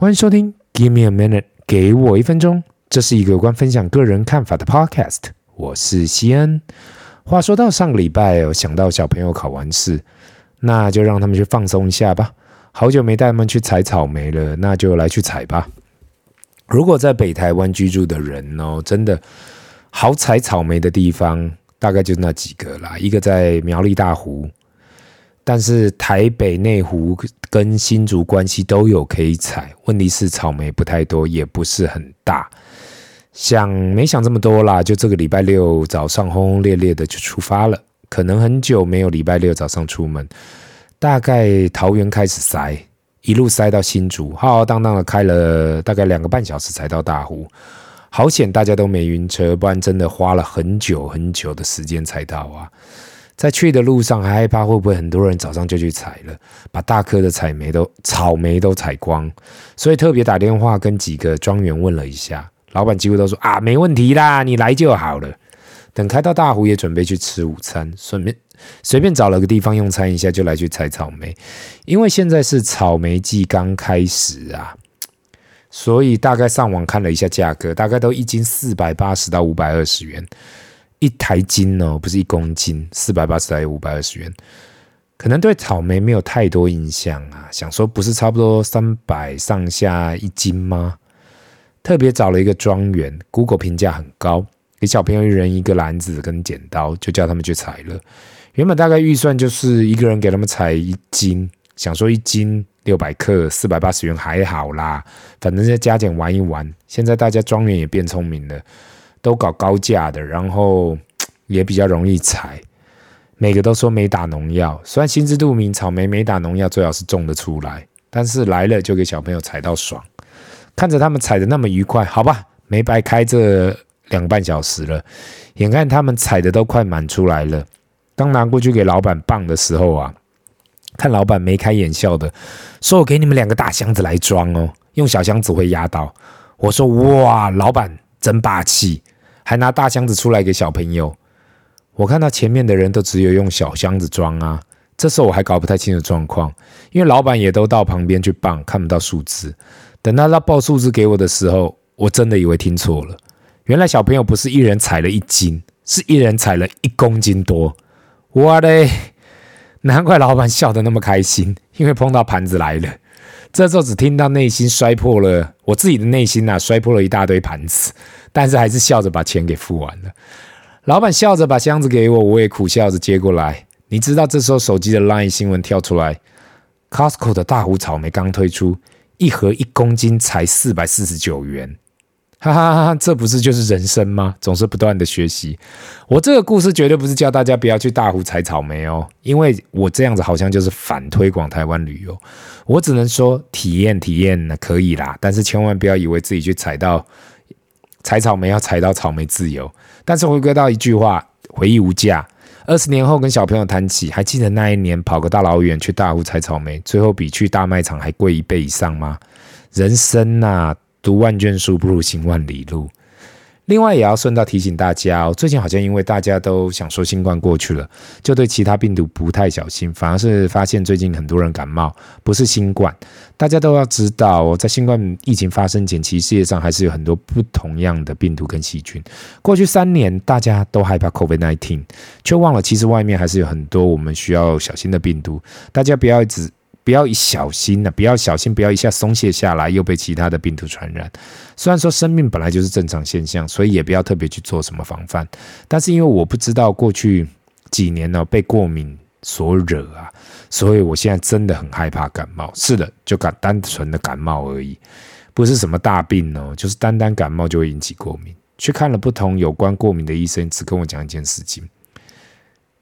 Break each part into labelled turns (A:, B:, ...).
A: 欢迎收听《Give Me a Minute》，给我一分钟。这是一个有关分享个人看法的 Podcast。我是西恩。话说到上个礼拜，我想到小朋友考完试，那就让他们去放松一下吧。好久没带他们去采草莓了，那就来去采吧。如果在北台湾居住的人哦，真的好采草莓的地方，大概就那几个啦。一个在苗栗大湖。但是台北内湖跟新竹关系都有可以采，问题是草莓不太多，也不是很大。想没想这么多啦，就这个礼拜六早上轰轰烈烈的就出发了，可能很久没有礼拜六早上出门，大概桃园开始塞，一路塞到新竹，浩浩荡荡的开了大概两个半小时才到大湖，好险大家都没晕车，不然真的花了很久很久的时间才到啊。在去的路上还害怕会不会很多人早上就去采了，把大颗的采莓都草莓都采光，所以特别打电话跟几个庄园问了一下，老板几乎都说啊，没问题啦，你来就好了。等开到大湖也准备去吃午餐，顺便随便找了个地方用餐一下就来去采草莓，因为现在是草莓季刚开始啊，所以大概上网看了一下价格，大概都一斤四百八十到五百二十元。一台斤哦，不是一公斤，四百八十到五百二十元，可能对草莓没有太多印象啊。想说不是差不多三百上下一斤吗？特别找了一个庄园，Google 评价很高，给小朋友一人一个篮子跟剪刀，就叫他们去采了。原本大概预算就是一个人给他们采一斤，想说一斤六百克，四百八十元还好啦，反正再加减玩一玩。现在大家庄园也变聪明了。都搞高价的，然后 也比较容易采，每个都说没打农药。虽然心知肚明，草莓没打农药最好是种得出来，但是来了就给小朋友采到爽，看着他们采的那么愉快，好吧，没白开这两半小时了。眼看他们采的都快满出来了，刚拿过去给老板磅的时候啊，看老板眉开眼笑的，说我给你们两个大箱子来装哦，用小箱子会压到。我说哇，老板真霸气。还拿大箱子出来给小朋友，我看到前面的人都只有用小箱子装啊。这时候我还搞不太清楚状况，因为老板也都到旁边去磅，看不到数字。等到他报数字给我的时候，我真的以为听错了。原来小朋友不是一人采了一斤，是一人采了一公斤多。哇嘞！难怪老板笑得那么开心，因为碰到盘子来了。这时候只听到内心摔破了，我自己的内心呐、啊，摔破了一大堆盘子，但是还是笑着把钱给付完了。老板笑着把箱子给我，我也苦笑着接过来。你知道这时候手机的 LINE 新闻跳出来，Costco 的大湖草莓刚推出，一盒一公斤才四百四十九元。哈哈哈，这不是就是人生吗？总是不断的学习。我这个故事绝对不是叫大家不要去大湖采草莓哦，因为我这样子好像就是反推广台湾旅游。我只能说体验体验那可以啦，但是千万不要以为自己去采到采草莓要采到草莓自由。但是回归到一句话，回忆无价。二十年后跟小朋友谈起，还记得那一年跑个大老远去大湖采草莓，最后比去大卖场还贵一倍以上吗？人生呐。读万卷书不如行万里路。另外，也要顺道提醒大家哦，最近好像因为大家都想说新冠过去了，就对其他病毒不太小心，反而是发现最近很多人感冒，不是新冠。大家都要知道哦，在新冠疫情发生前，其实世界上还是有很多不同样的病毒跟细菌。过去三年，大家都害怕 COVID-19，却忘了其实外面还是有很多我们需要小心的病毒。大家不要一直。不要一小心呢，不要小心，不要一下松懈下来，又被其他的病毒传染。虽然说生命本来就是正常现象，所以也不要特别去做什么防范。但是因为我不知道过去几年呢被过敏所惹啊，所以我现在真的很害怕感冒。是的，就感单纯的感冒而已，不是什么大病哦，就是单单感冒就会引起过敏。去看了不同有关过敏的医生，只跟我讲一件事情，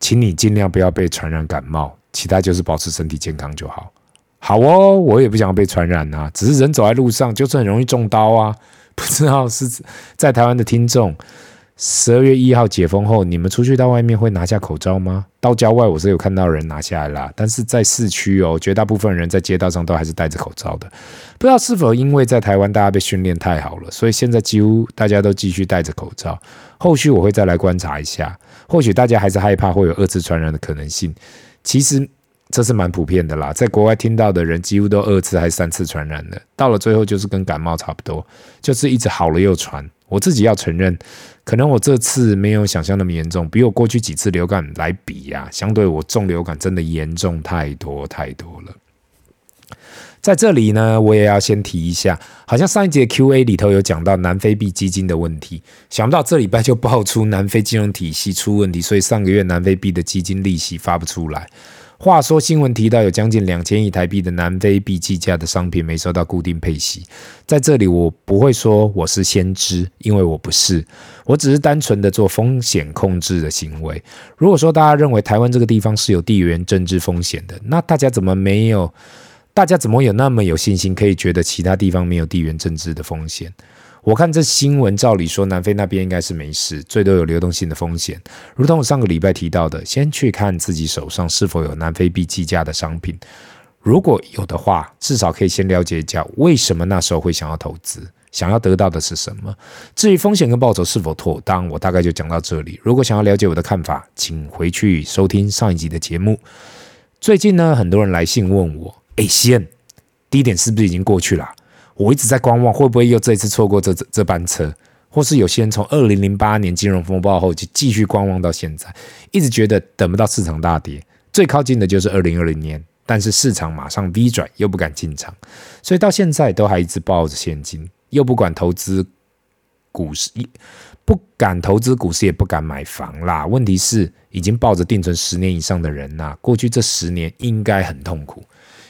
A: 请你尽量不要被传染感冒。其他就是保持身体健康就好。好哦，我也不想被传染啊，只是人走在路上就是很容易中刀啊。不知道是在台湾的听众，十二月一号解封后，你们出去到外面会拿下口罩吗？到郊外我是有看到人拿下来啦，但是在市区哦，绝大部分人在街道上都还是戴着口罩的。不知道是否因为在台湾大家被训练太好了，所以现在几乎大家都继续戴着口罩。后续我会再来观察一下，或许大家还是害怕会有二次传染的可能性。其实这是蛮普遍的啦，在国外听到的人几乎都二次还三次传染的，到了最后就是跟感冒差不多，就是一直好了又传。我自己要承认，可能我这次没有想象那么严重，比我过去几次流感来比呀，相对我中流感真的严重太多太多了。在这里呢，我也要先提一下，好像上一节 Q&A 里头有讲到南非币基金的问题，想不到这礼拜就爆出南非金融体系出问题，所以上个月南非币的基金利息发不出来。话说新闻提到有将近两千亿台币的南非币计价的商品没收到固定配息，在这里我不会说我是先知，因为我不是，我只是单纯的做风险控制的行为。如果说大家认为台湾这个地方是有地缘政治风险的，那大家怎么没有？大家怎么有那么有信心，可以觉得其他地方没有地缘政治的风险？我看这新闻，照理说南非那边应该是没事，最多有流动性的风险。如同我上个礼拜提到的，先去看自己手上是否有南非币计价的商品，如果有的话，至少可以先了解一下为什么那时候会想要投资，想要得到的是什么。至于风险跟报酬是否妥当，我大概就讲到这里。如果想要了解我的看法，请回去收听上一集的节目。最近呢，很多人来信问我。哎，西恩，低点是不是已经过去了？我一直在观望，会不会又这一次错过这这这班车？或是有些人从二零零八年金融风暴后就继续观望到现在，一直觉得等不到市场大跌，最靠近的就是二零二零年，但是市场马上 V 转，又不敢进场，所以到现在都还一直抱着现金，又不管投资股市，不敢投资股市，也不敢买房啦。问题是，已经抱着定存十年以上的人呐，过去这十年应该很痛苦。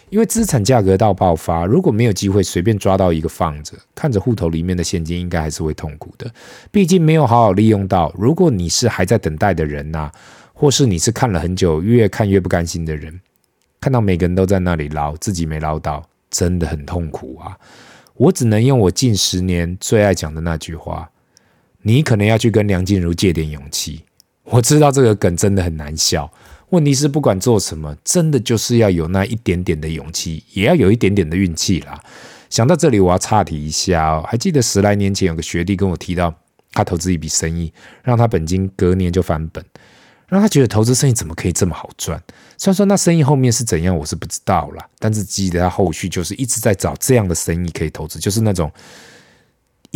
A: 因为资产价格到爆发，如果没有机会随便抓到一个放着，看着户头里面的现金，应该还是会痛苦的。毕竟没有好好利用到。如果你是还在等待的人呐、或是你是看了很久，越看越不甘心的人，看到每个人都在那里捞，自己没捞到，真的很痛苦啊！我只能用我近十年最爱讲的那句话：你可能要去跟梁静茹借点勇气。我知道这个梗真的很难笑。问题是，不管做什么，真的就是要有那一点点的勇气，也要有一点点的运气啦。想到这里，我要岔题一下哦。还记得十来年前有个学弟跟我提到，他投资一笔生意，让他本金隔年就翻本，让他觉得投资生意怎么可以这么好赚？虽然说那生意后面是怎样，我是不知道啦，但是记得他后续就是一直在找这样的生意可以投资，就是那种。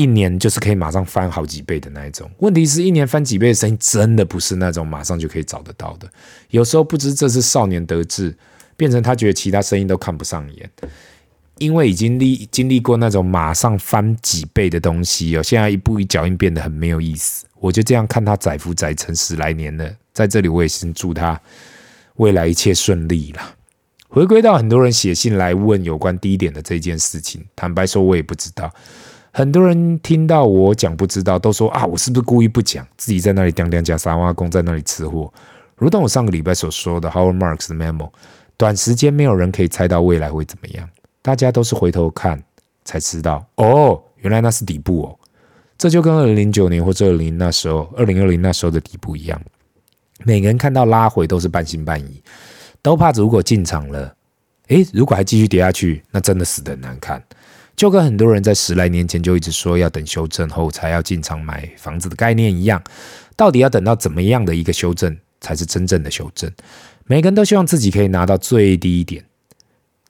A: 一年就是可以马上翻好几倍的那一种。问题是一年翻几倍的生意，真的不是那种马上就可以找得到的。有时候不知这是少年得志，变成他觉得其他生意都看不上眼，因为已经历经历过那种马上翻几倍的东西哦，现在一步一脚印变得很没有意思。我就这样看他载浮载沉十来年了，在这里我也先祝他未来一切顺利啦。回归到很多人写信来问有关低点的这件事情，坦白说，我也不知道。很多人听到我讲不知道，都说啊，我是不是故意不讲，自己在那里讲讲假沙挖工，在那里吃货。如同我上个礼拜所说的，Howard Marks 的 memo，短时间没有人可以猜到未来会怎么样，大家都是回头看才知道，哦，原来那是底部哦。这就跟二零零九年或者二零那时候，二零二零那时候的底部一样，每个人看到拉回都是半信半疑，都怕如果进场了，诶，如果还继续跌下去，那真的死得很难看。就跟很多人在十来年前就一直说要等修正后才要进场买房子的概念一样，到底要等到怎么样的一个修正才是真正的修正？每个人都希望自己可以拿到最低点。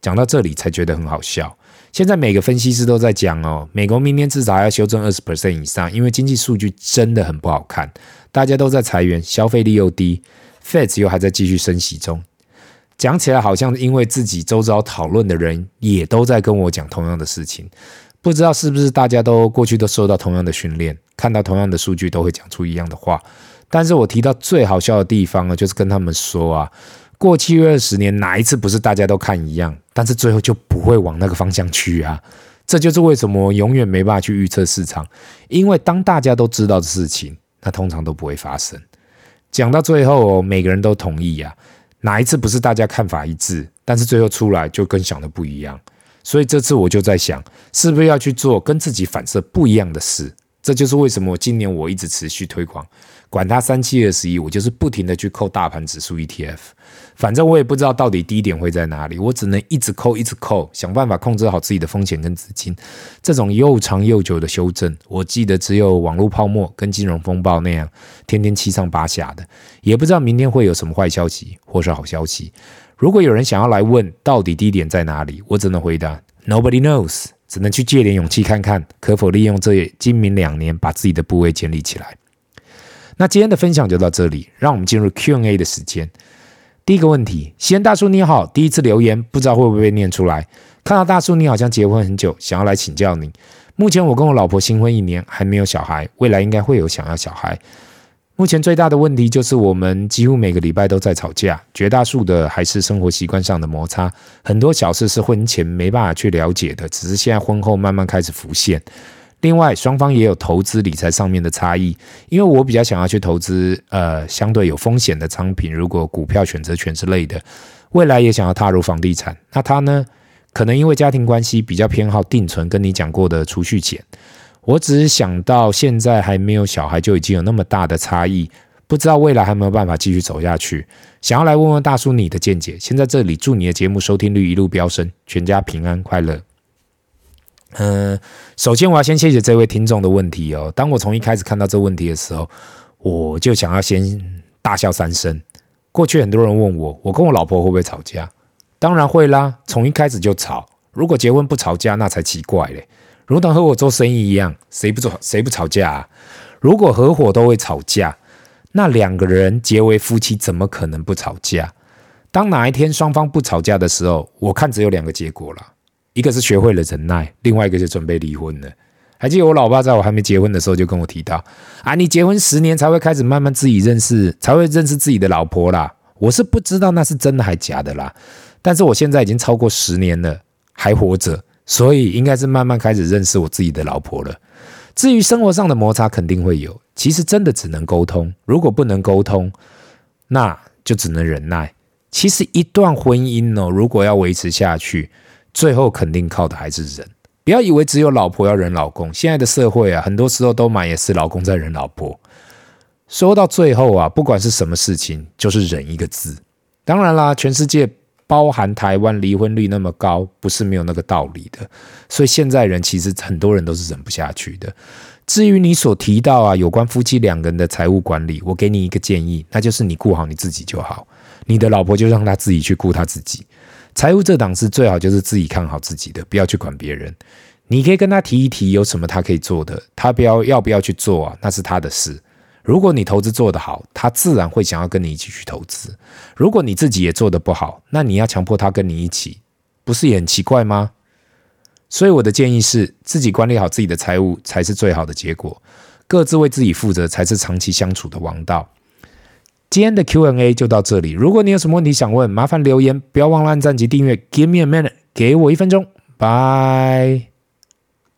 A: 讲到这里才觉得很好笑。现在每个分析师都在讲哦，美国明年至少要修正二十 percent 以上，因为经济数据真的很不好看，大家都在裁员，消费力又低，Fed 又还在继续升息中。讲起来好像因为自己周遭讨论的人也都在跟我讲同样的事情，不知道是不是大家都过去都受到同样的训练，看到同样的数据都会讲出一样的话。但是我提到最好笑的地方呢，就是跟他们说啊，过去二十年哪一次不是大家都看一样，但是最后就不会往那个方向去啊？这就是为什么永远没办法去预测市场，因为当大家都知道的事情，那通常都不会发生。讲到最后，每个人都同意呀。哪一次不是大家看法一致，但是最后出来就跟想的不一样？所以这次我就在想，是不是要去做跟自己反射不一样的事？这就是为什么今年我一直持续推广。管它三七二十一，我就是不停的去扣大盘指数 ETF，反正我也不知道到底低点会在哪里，我只能一直扣，一直扣，想办法控制好自己的风险跟资金。这种又长又久的修正，我记得只有网络泡沫跟金融风暴那样天天七上八下的，也不知道明天会有什么坏消息或是好消息。如果有人想要来问到底低点在哪里，我只能回答 Nobody knows，只能去借点勇气看看可否利用这今明两年把自己的部位建立起来。那今天的分享就到这里，让我们进入 Q&A 的时间。第一个问题，西恩大叔你好，第一次留言，不知道会不会被念出来。看到大叔你好像结婚很久，想要来请教你。目前我跟我老婆新婚一年，还没有小孩，未来应该会有想要小孩。目前最大的问题就是我们几乎每个礼拜都在吵架，绝大数的还是生活习惯上的摩擦，很多小事是婚前没办法去了解的，只是现在婚后慢慢开始浮现。另外，双方也有投资理财上面的差异，因为我比较想要去投资呃相对有风险的商品，如果股票选择权之类的，未来也想要踏入房地产。那他呢，可能因为家庭关系比较偏好定存，跟你讲过的储蓄险。我只是想到现在还没有小孩就已经有那么大的差异，不知道未来还没有办法继续走下去，想要来问问大叔你的见解。先在这里祝你的节目收听率一路飙升，全家平安快乐。嗯，首先我要先谢谢这位听众的问题哦。当我从一开始看到这问题的时候，我就想要先大笑三声。过去很多人问我，我跟我老婆会不会吵架？当然会啦，从一开始就吵。如果结婚不吵架，那才奇怪嘞。如同和我做生意一样，谁不做谁不吵架啊？如果合伙都会吵架，那两个人结为夫妻，怎么可能不吵架？当哪一天双方不吵架的时候，我看只有两个结果了。一个是学会了忍耐，另外一个就准备离婚了。还记得我老爸在我还没结婚的时候就跟我提到：啊，你结婚十年才会开始慢慢自己认识，才会认识自己的老婆啦。我是不知道那是真的还假的啦。但是我现在已经超过十年了，还活着，所以应该是慢慢开始认识我自己的老婆了。至于生活上的摩擦，肯定会有。其实真的只能沟通，如果不能沟通，那就只能忍耐。其实一段婚姻呢，如果要维持下去，最后肯定靠的还是忍，不要以为只有老婆要忍老公。现在的社会啊，很多时候都满也是老公在忍老婆。说到最后啊，不管是什么事情，就是忍一个字。当然啦，全世界包含台湾离婚率那么高，不是没有那个道理的。所以现在人其实很多人都是忍不下去的。至于你所提到啊，有关夫妻两个人的财务管理，我给你一个建议，那就是你顾好你自己就好，你的老婆就让她自己去顾她自己。财务这档事最好就是自己看好自己的，不要去管别人。你可以跟他提一提有什么他可以做的，他不要要不要去做啊？那是他的事。如果你投资做得好，他自然会想要跟你一起去投资。如果你自己也做得不好，那你要强迫他跟你一起，不是也很奇怪吗？所以我的建议是，自己管理好自己的财务才是最好的结果，各自为自己负责才是长期相处的王道。今天的 Q&A 就到这里。如果你有什么问题想问，麻烦留言，不要忘了按赞及订阅。Give me a minute，给我一分钟。拜。